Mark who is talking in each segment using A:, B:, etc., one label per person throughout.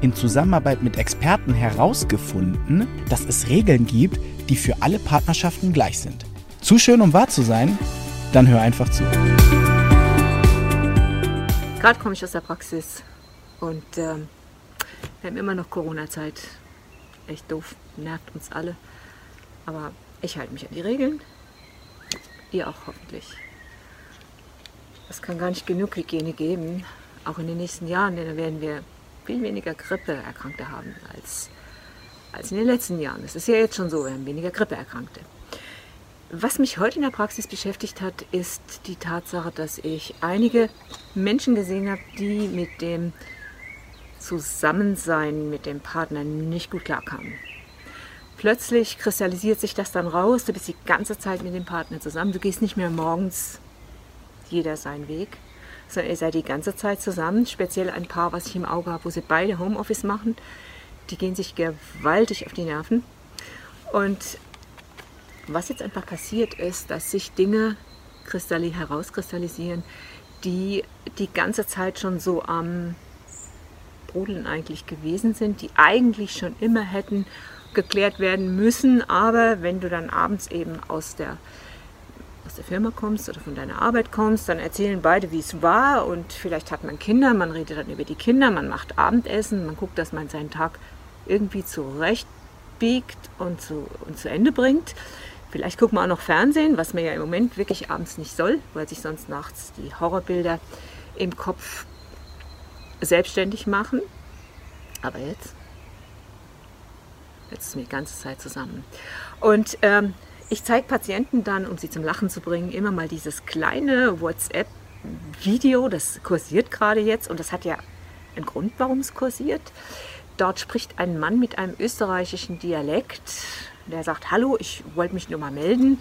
A: in Zusammenarbeit mit Experten herausgefunden, dass es Regeln gibt, die für alle Partnerschaften gleich sind. Zu schön, um wahr zu sein? Dann hör einfach zu.
B: Gerade komme ich aus der Praxis und ähm, wir haben immer noch Corona-Zeit. Echt doof, nervt uns alle. Aber ich halte mich an die Regeln. Ihr auch hoffentlich. Es kann gar nicht genug Hygiene geben. Auch in den nächsten Jahren, denn dann werden wir viel weniger Grippeerkrankte haben als, als in den letzten Jahren. Das ist ja jetzt schon so, wir haben weniger Grippeerkrankte. Was mich heute in der Praxis beschäftigt hat, ist die Tatsache, dass ich einige Menschen gesehen habe, die mit dem Zusammensein mit dem Partner nicht gut klarkamen. Plötzlich kristallisiert sich das dann raus, du bist die ganze Zeit mit dem Partner zusammen, du gehst nicht mehr morgens jeder seinen Weg, sondern ihr seid die ganze Zeit zusammen. Speziell ein Paar, was ich im Auge habe, wo sie beide Homeoffice machen. Die gehen sich gewaltig auf die Nerven. Und was jetzt einfach passiert ist, dass sich Dinge herauskristallisieren, die die ganze Zeit schon so am Brodeln eigentlich gewesen sind, die eigentlich schon immer hätten geklärt werden müssen. Aber wenn du dann abends eben aus der der Firma kommst oder von deiner Arbeit kommst, dann erzählen beide, wie es war und vielleicht hat man Kinder, man redet dann über die Kinder, man macht Abendessen, man guckt, dass man seinen Tag irgendwie zurechtbiegt und zu, und zu Ende bringt. Vielleicht guckt man auch noch Fernsehen, was man ja im Moment wirklich abends nicht soll, weil sich sonst nachts die Horrorbilder im Kopf selbstständig machen. Aber jetzt, jetzt ist mir die ganze Zeit zusammen. Und ähm, ich zeige Patienten dann, um sie zum Lachen zu bringen, immer mal dieses kleine WhatsApp-Video, das kursiert gerade jetzt und das hat ja einen Grund, warum es kursiert. Dort spricht ein Mann mit einem österreichischen Dialekt, der sagt, hallo, ich wollte mich nur mal melden.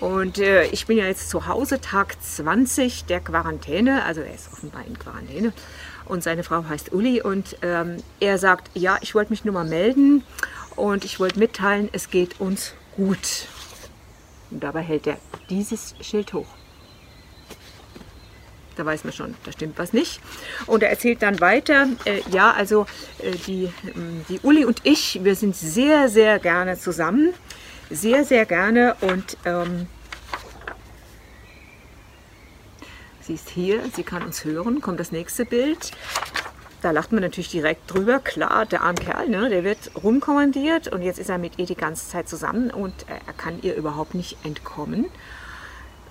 B: Und äh, ich bin ja jetzt zu Hause, Tag 20 der Quarantäne, also er ist offenbar in Quarantäne. Und seine Frau heißt Uli und ähm, er sagt, ja, ich wollte mich nur mal melden und ich wollte mitteilen, es geht uns gut. Und dabei hält er dieses Schild hoch. Da weiß man schon, da stimmt was nicht. Und er erzählt dann weiter, äh, ja, also äh, die, ähm, die Uli und ich, wir sind sehr, sehr gerne zusammen. Sehr, sehr gerne. Und ähm, sie ist hier, sie kann uns hören. Kommt das nächste Bild. Da lacht man natürlich direkt drüber. Klar, der arme Kerl, ne, der wird rumkommandiert und jetzt ist er mit ihr die ganze Zeit zusammen und er kann ihr überhaupt nicht entkommen.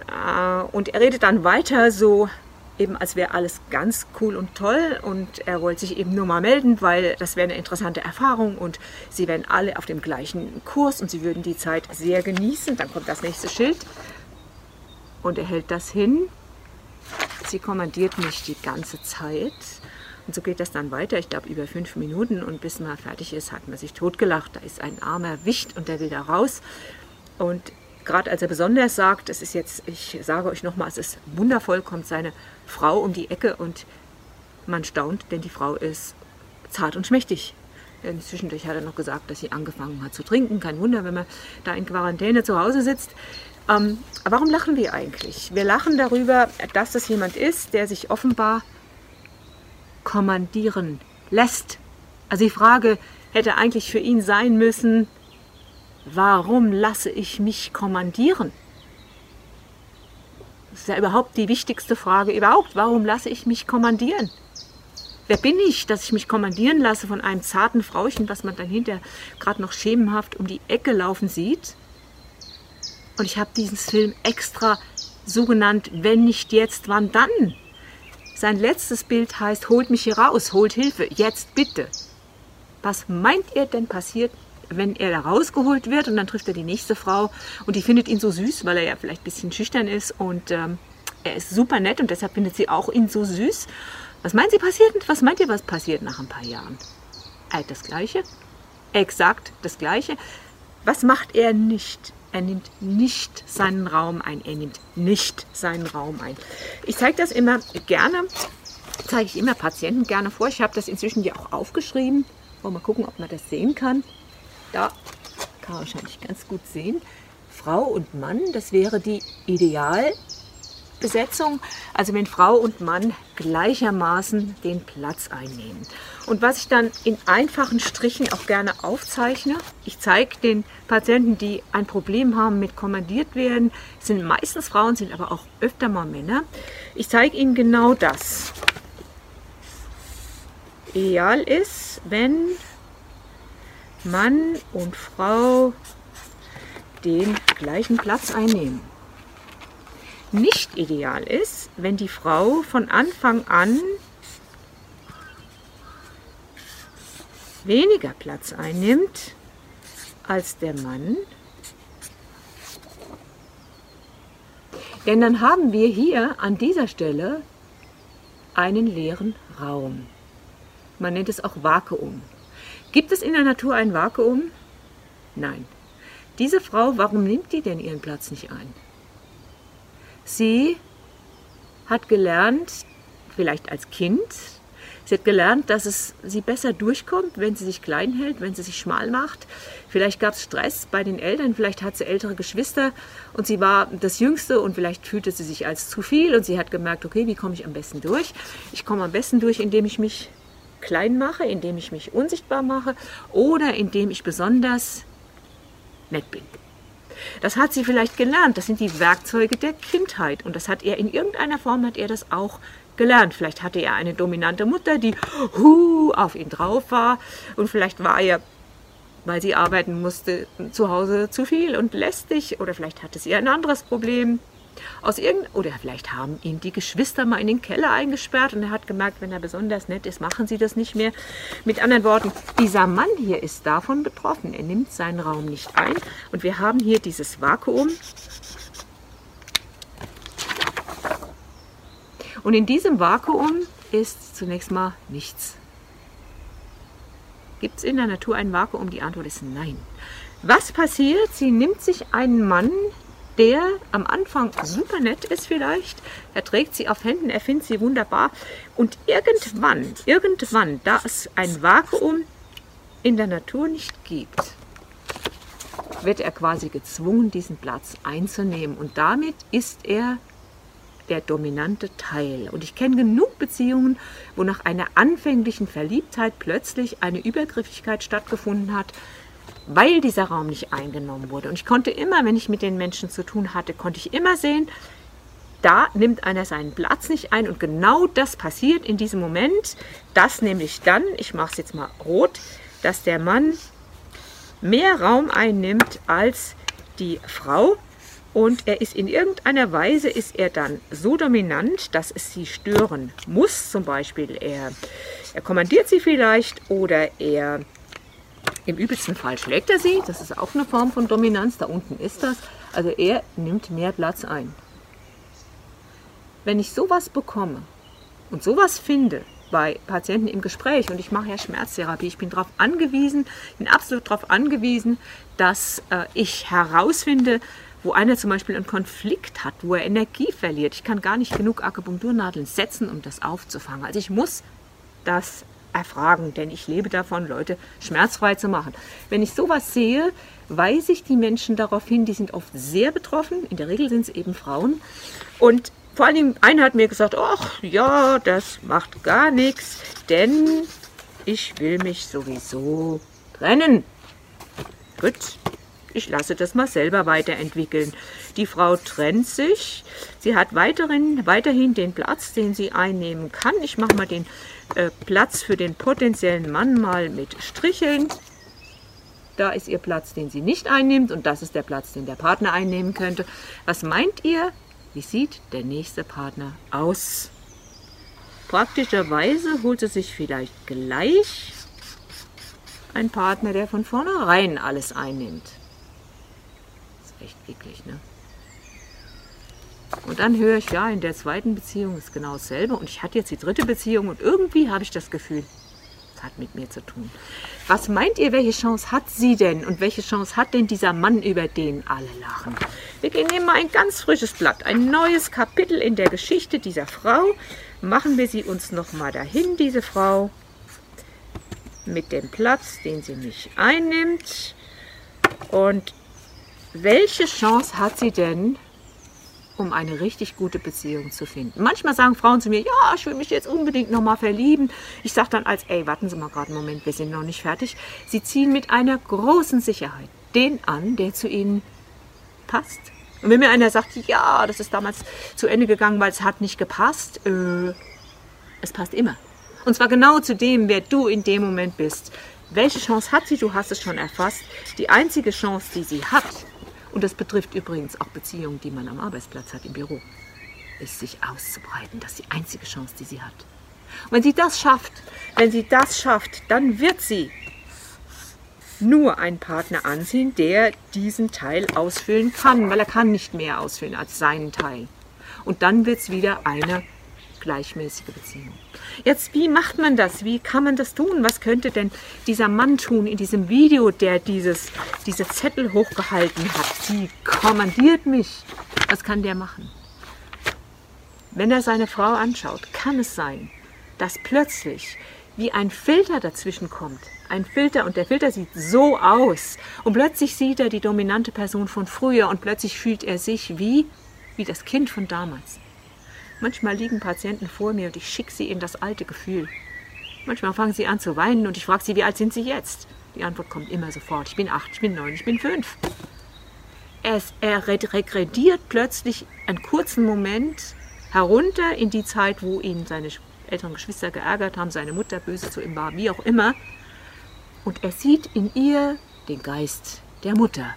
B: Äh, und er redet dann weiter so, eben als wäre alles ganz cool und toll und er wollte sich eben nur mal melden, weil das wäre eine interessante Erfahrung und sie wären alle auf dem gleichen Kurs und sie würden die Zeit sehr genießen. Dann kommt das nächste Schild und er hält das hin. Sie kommandiert mich die ganze Zeit und so geht das dann weiter, ich glaube über fünf Minuten und bis man fertig ist, hat man sich totgelacht. Da ist ein armer Wicht und der will da raus. Und gerade als er besonders sagt, es ist jetzt, ich sage euch nochmal, es ist wundervoll, kommt seine Frau um die Ecke und man staunt, denn die Frau ist zart und schmächtig. Zwischendurch hat er noch gesagt, dass sie angefangen hat zu trinken. Kein Wunder, wenn man da in Quarantäne zu Hause sitzt. Ähm, warum lachen wir eigentlich? Wir lachen darüber, dass das jemand ist, der sich offenbar kommandieren lässt. Also die Frage hätte eigentlich für ihn sein müssen, warum lasse ich mich kommandieren? Das ist ja überhaupt die wichtigste Frage überhaupt. Warum lasse ich mich kommandieren? Wer bin ich, dass ich mich kommandieren lasse von einem zarten Frauchen, was man dann hinterher gerade noch schemenhaft um die Ecke laufen sieht? Und ich habe diesen Film extra so genannt, wenn nicht jetzt, wann dann? Sein letztes Bild heißt, holt mich hier raus, holt Hilfe, jetzt bitte. Was meint ihr denn passiert, wenn er da rausgeholt wird und dann trifft er die nächste Frau und die findet ihn so süß, weil er ja vielleicht ein bisschen schüchtern ist und ähm, er ist super nett und deshalb findet sie auch ihn so süß. Was meint sie passiert? Was meint ihr, was passiert nach ein paar Jahren? Er das Gleiche? Exakt das Gleiche. Was macht er nicht? Er nimmt nicht seinen Raum ein. Er nimmt nicht seinen Raum ein. Ich zeige das immer gerne, zeige ich immer Patienten gerne vor. Ich habe das inzwischen ja auch aufgeschrieben. Wollen wir mal gucken, ob man das sehen kann. Da kann man wahrscheinlich ganz gut sehen. Frau und Mann, das wäre die Idealbesetzung. Also wenn Frau und Mann gleichermaßen den Platz einnehmen. Und was ich dann in einfachen Strichen auch gerne aufzeichne, ich zeige den Patienten, die ein Problem haben mit kommandiert werden, sind meistens Frauen, sind aber auch öfter mal Männer. Ich zeige ihnen genau das. Ideal ist, wenn Mann und Frau den gleichen Platz einnehmen. Nicht ideal ist, wenn die Frau von Anfang an weniger Platz einnimmt als der Mann. Denn dann haben wir hier an dieser Stelle einen leeren Raum. Man nennt es auch Vakuum. Gibt es in der Natur ein Vakuum? Nein. Diese Frau, warum nimmt die denn ihren Platz nicht ein? Sie hat gelernt, vielleicht als Kind, Sie hat gelernt, dass es sie besser durchkommt, wenn sie sich klein hält, wenn sie sich schmal macht. Vielleicht gab es Stress bei den Eltern, vielleicht hat sie ältere Geschwister und sie war das Jüngste und vielleicht fühlte sie sich als zu viel und sie hat gemerkt, okay, wie komme ich am besten durch? Ich komme am besten durch, indem ich mich klein mache, indem ich mich unsichtbar mache oder indem ich besonders nett bin. Das hat sie vielleicht gelernt. Das sind die Werkzeuge der Kindheit. Und das hat er in irgendeiner Form hat er das auch gelernt. Vielleicht hatte er eine dominante Mutter, die hu, auf ihn drauf war. Und vielleicht war er, weil sie arbeiten musste, zu Hause zu viel und lästig. Oder vielleicht hatte sie ein anderes Problem. Aus irgend oder vielleicht haben ihn die Geschwister mal in den Keller eingesperrt und er hat gemerkt, wenn er besonders nett ist, machen sie das nicht mehr. Mit anderen Worten, dieser Mann hier ist davon betroffen. Er nimmt seinen Raum nicht ein und wir haben hier dieses Vakuum Und in diesem Vakuum ist zunächst mal nichts. Gibt es in der Natur ein Vakuum? Die Antwort ist nein. Was passiert? Sie nimmt sich einen Mann, der am Anfang super nett ist vielleicht. Er trägt sie auf Händen, er findet sie wunderbar. Und irgendwann, irgendwann, da es ein Vakuum in der Natur nicht gibt, wird er quasi gezwungen, diesen Platz einzunehmen. Und damit ist er der dominante Teil. Und ich kenne genug Beziehungen, wo nach einer anfänglichen Verliebtheit plötzlich eine Übergriffigkeit stattgefunden hat, weil dieser Raum nicht eingenommen wurde. Und ich konnte immer, wenn ich mit den Menschen zu tun hatte, konnte ich immer sehen, da nimmt einer seinen Platz nicht ein. Und genau das passiert in diesem Moment, dass nämlich dann, ich mache es jetzt mal rot, dass der Mann mehr Raum einnimmt als die Frau und er ist in irgendeiner Weise ist er dann so dominant, dass es sie stören muss. Zum Beispiel er, er kommandiert sie vielleicht oder er im übelsten Fall schlägt er sie. Das ist auch eine Form von Dominanz. Da unten ist das. Also er nimmt mehr Platz ein. Wenn ich sowas bekomme und sowas finde bei Patienten im Gespräch und ich mache ja Schmerztherapie, ich bin darauf angewiesen, bin absolut darauf angewiesen, dass äh, ich herausfinde, wo einer zum Beispiel einen Konflikt hat, wo er Energie verliert. Ich kann gar nicht genug Akupunkturnadeln setzen, um das aufzufangen. Also ich muss das erfragen, denn ich lebe davon, Leute schmerzfrei zu machen. Wenn ich sowas sehe, weise ich die Menschen darauf hin, die sind oft sehr betroffen. In der Regel sind es eben Frauen. Und vor allem einer hat mir gesagt, ach ja, das macht gar nichts, denn ich will mich sowieso trennen. Gut, ich lasse das mal selber weiterentwickeln. Die Frau trennt sich. Sie hat weiterhin, weiterhin den Platz, den sie einnehmen kann. Ich mache mal den äh, Platz für den potenziellen Mann mal mit Stricheln. Da ist ihr Platz, den sie nicht einnimmt und das ist der Platz, den der Partner einnehmen könnte. Was meint ihr? Wie sieht der nächste Partner aus? Praktischerweise holt sie sich vielleicht gleich einen Partner, der von vornherein alles einnimmt echt eklig, ne? Und dann höre ich, ja, in der zweiten Beziehung ist genau dasselbe. Und ich hatte jetzt die dritte Beziehung und irgendwie habe ich das Gefühl, es hat mit mir zu tun. Was meint ihr, welche Chance hat sie denn und welche Chance hat denn dieser Mann, über den alle lachen? Wir hier mal ein ganz frisches Blatt, ein neues Kapitel in der Geschichte dieser Frau. Machen wir sie uns noch mal dahin, diese Frau, mit dem Platz, den sie nicht einnimmt. Und welche Chance hat sie denn, um eine richtig gute Beziehung zu finden. Manchmal sagen Frauen zu mir, ja, ich will mich jetzt unbedingt nochmal verlieben. Ich sage dann als, ey, warten Sie mal gerade einen Moment, wir sind noch nicht fertig. Sie ziehen mit einer großen Sicherheit den an, der zu Ihnen passt. Und wenn mir einer sagt, ja, das ist damals zu Ende gegangen, weil es hat nicht gepasst, äh, es passt immer. Und zwar genau zu dem, wer du in dem Moment bist. Welche Chance hat sie? Du hast es schon erfasst. Die einzige Chance, die sie hat, und das betrifft übrigens auch Beziehungen, die man am Arbeitsplatz hat, im Büro, ist sich auszubreiten. Das ist die einzige Chance, die sie hat. Und wenn sie das schafft, wenn sie das schafft, dann wird sie nur einen Partner anziehen, der diesen Teil ausfüllen kann, weil er kann nicht mehr ausfüllen als seinen Teil. Und dann wird es wieder eine gleichmäßige Beziehung. Jetzt, wie macht man das? Wie kann man das tun? Was könnte denn dieser Mann tun in diesem Video, der dieses, diese Zettel hochgehalten hat? Sie kommandiert mich. Was kann der machen? Wenn er seine Frau anschaut, kann es sein, dass plötzlich wie ein Filter dazwischen kommt. Ein Filter und der Filter sieht so aus. Und plötzlich sieht er die dominante Person von früher und plötzlich fühlt er sich wie, wie das Kind von damals. Manchmal liegen Patienten vor mir und ich schicke sie in das alte Gefühl. Manchmal fangen sie an zu weinen und ich frage sie, wie alt sind sie jetzt? Die Antwort kommt immer sofort. Ich bin acht, ich bin neun, ich bin fünf. Es, er regrediert plötzlich einen kurzen Moment herunter in die Zeit, wo ihn seine älteren Geschwister geärgert haben, seine Mutter böse zu ihm war, wie auch immer. Und er sieht in ihr den Geist der Mutter.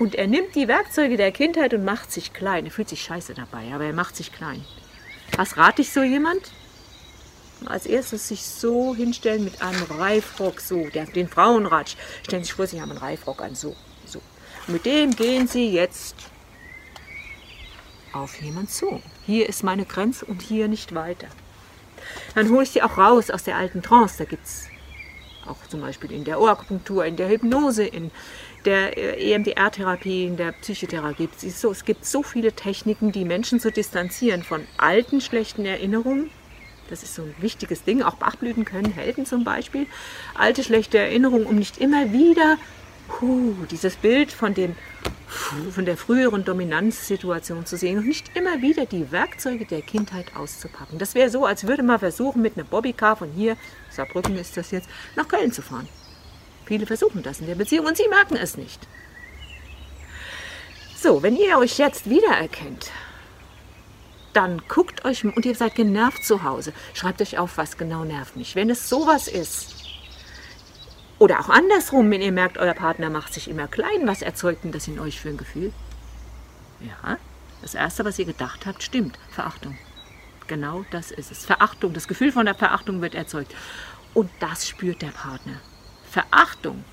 B: Und er nimmt die Werkzeuge der Kindheit und macht sich klein. Er fühlt sich scheiße dabei, aber er macht sich klein. Was rate ich so jemand? Als erstes sich so hinstellen mit einem Reifrock, so, den Frauenratsch. Stellen Sie sich vor, Sie haben einen Reifrock an, so, so. Mit dem gehen Sie jetzt auf jemand zu. Hier ist meine Grenze und hier nicht weiter. Dann hole ich Sie auch raus aus der alten Trance. Da gibt es auch zum Beispiel in der Oakupunktur, in der Hypnose, in der äh, EMDR-Therapie, in der Psychotherapie. Es gibt so viele Techniken, die Menschen zu distanzieren von alten, schlechten Erinnerungen. Das ist so ein wichtiges Ding. Auch Bachblüten können helfen zum Beispiel. Alte, schlechte Erinnerungen, um nicht immer wieder puh, dieses Bild von, dem, von der früheren Dominanzsituation zu sehen und nicht immer wieder die Werkzeuge der Kindheit auszupacken. Das wäre so, als würde man versuchen, mit einer Bobbycar von hier, Saarbrücken ist das jetzt, nach Köln zu fahren. Viele versuchen das in der Beziehung und sie merken es nicht. So, wenn ihr euch jetzt wiedererkennt, dann guckt euch und ihr seid genervt zu Hause. Schreibt euch auf, was genau nervt mich. Wenn es sowas ist, oder auch andersrum, wenn ihr merkt, euer Partner macht sich immer klein, was erzeugt denn das in euch für ein Gefühl? Ja, das Erste, was ihr gedacht habt, stimmt. Verachtung. Genau das ist es. Verachtung. Das Gefühl von der Verachtung wird erzeugt. Und das spürt der Partner. Verachtung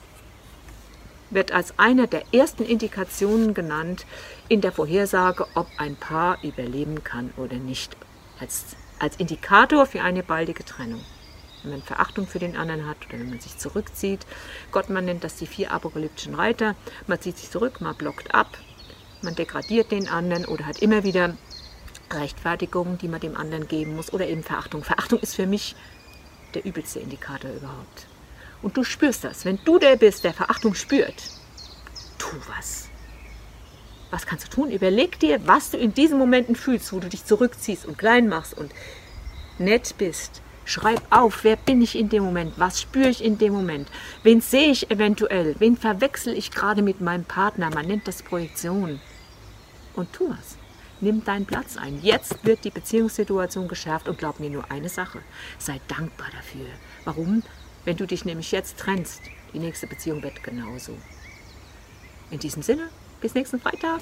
B: wird als eine der ersten Indikationen genannt in der Vorhersage, ob ein Paar überleben kann oder nicht. Als, als Indikator für eine baldige Trennung. Wenn man Verachtung für den anderen hat oder wenn man sich zurückzieht. Gott, man nennt das die vier apokalyptischen Reiter. Man zieht sich zurück, man blockt ab, man degradiert den anderen oder hat immer wieder Rechtfertigungen, die man dem anderen geben muss oder eben Verachtung. Verachtung ist für mich der übelste Indikator überhaupt. Und du spürst das. Wenn du der bist, der Verachtung spürt, tu was. Was kannst du tun? Überleg dir, was du in diesen Momenten fühlst, wo du dich zurückziehst und klein machst und nett bist. Schreib auf, wer bin ich in dem Moment? Was spüre ich in dem Moment? Wen sehe ich eventuell? Wen verwechsel ich gerade mit meinem Partner? Man nennt das Projektion. Und tu was. Nimm deinen Platz ein. Jetzt wird die Beziehungssituation geschärft und glaub mir nur eine Sache. Sei dankbar dafür. Warum? Wenn du dich nämlich jetzt trennst, die nächste Beziehung wird genauso. In diesem Sinne, bis nächsten Freitag.